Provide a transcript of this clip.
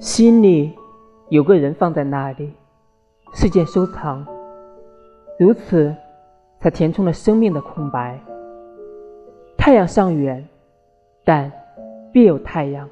心里有个人放在那里，是件收藏，如此才填充了生命的空白。太阳尚远，但必有太阳。